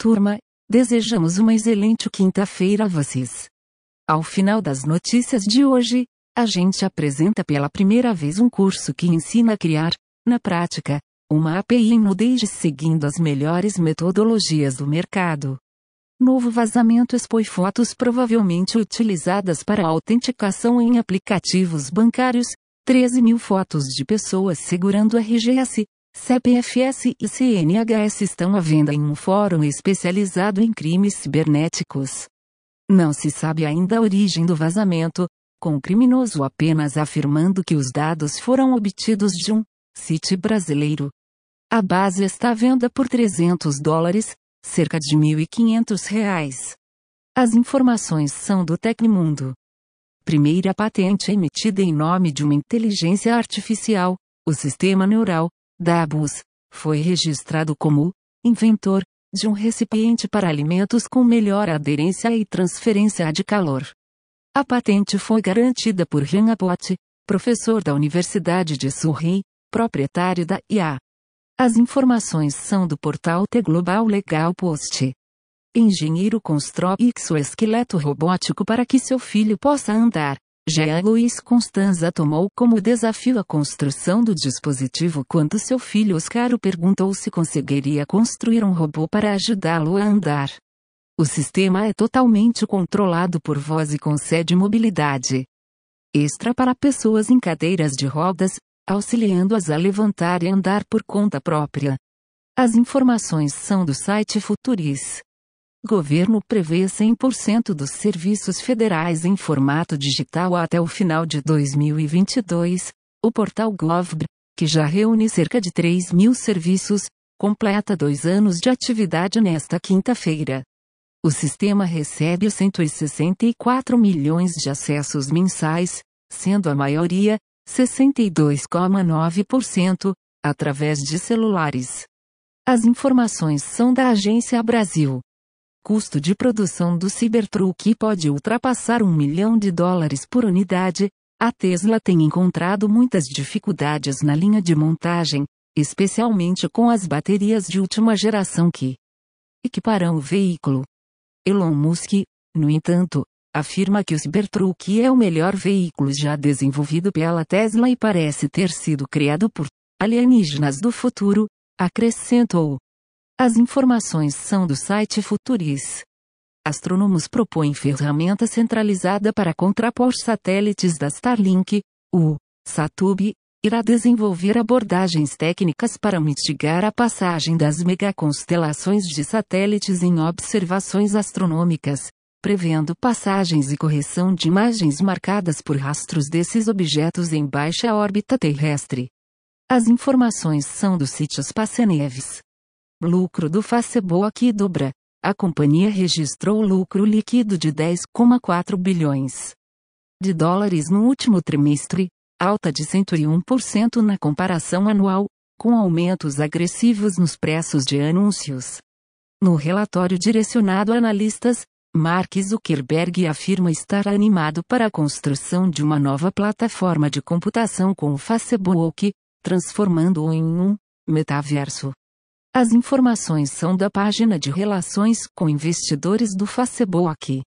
Turma, desejamos uma excelente quinta-feira a vocês. Ao final das notícias de hoje, a gente apresenta pela primeira vez um curso que ensina a criar, na prática, uma API em Node seguindo as melhores metodologias do mercado. Novo vazamento expõe fotos provavelmente utilizadas para autenticação em aplicativos bancários, 13 mil fotos de pessoas segurando RGS, CPFS e CNHS estão à venda em um fórum especializado em crimes cibernéticos. Não se sabe ainda a origem do vazamento, com o criminoso apenas afirmando que os dados foram obtidos de um site brasileiro. A base está à venda por 300 dólares, cerca de 1.500 reais. As informações são do Tecmundo. Primeira patente emitida em nome de uma inteligência artificial, o sistema neural, Dabus, foi registrado como inventor de um recipiente para alimentos com melhor aderência e transferência de calor. A patente foi garantida por Jean Abbott, professor da Universidade de Surrey, proprietário da IA. As informações são do portal T Global Legal Post. Engenheiro constrói exoesqueleto robótico para que seu filho possa andar. Jean Luiz Constanza tomou como desafio a construção do dispositivo quando seu filho Oscar o perguntou se conseguiria construir um robô para ajudá-lo a andar. O sistema é totalmente controlado por voz e concede mobilidade extra para pessoas em cadeiras de rodas, auxiliando-as a levantar e andar por conta própria. As informações são do site Futuris. Governo prevê 100% dos serviços federais em formato digital até o final de 2022. O portal GovBr, que já reúne cerca de 3 mil serviços, completa dois anos de atividade nesta quinta-feira. O sistema recebe 164 milhões de acessos mensais, sendo a maioria, 62,9%, através de celulares. As informações são da Agência Brasil custo de produção do Cybertruck pode ultrapassar um milhão de dólares por unidade, a Tesla tem encontrado muitas dificuldades na linha de montagem, especialmente com as baterias de última geração que equiparão o veículo. Elon Musk, no entanto, afirma que o Cybertruck é o melhor veículo já desenvolvido pela Tesla e parece ter sido criado por alienígenas do futuro, acrescentou. As informações são do site Futuris. Astrônomos propõem ferramenta centralizada para contrapor satélites da Starlink, o Satub, irá desenvolver abordagens técnicas para mitigar a passagem das megaconstelações de satélites em observações astronômicas, prevendo passagens e correção de imagens marcadas por rastros desses objetos em baixa órbita terrestre. As informações são do sítio Spaceneves. Lucro do Facebook dobra. A companhia registrou lucro líquido de 10,4 bilhões de dólares no último trimestre, alta de 101% na comparação anual, com aumentos agressivos nos preços de anúncios. No relatório direcionado a analistas, Mark Zuckerberg afirma estar animado para a construção de uma nova plataforma de computação com o Facebook, transformando-o em um metaverso. As informações são da página de relações com investidores do Facebook.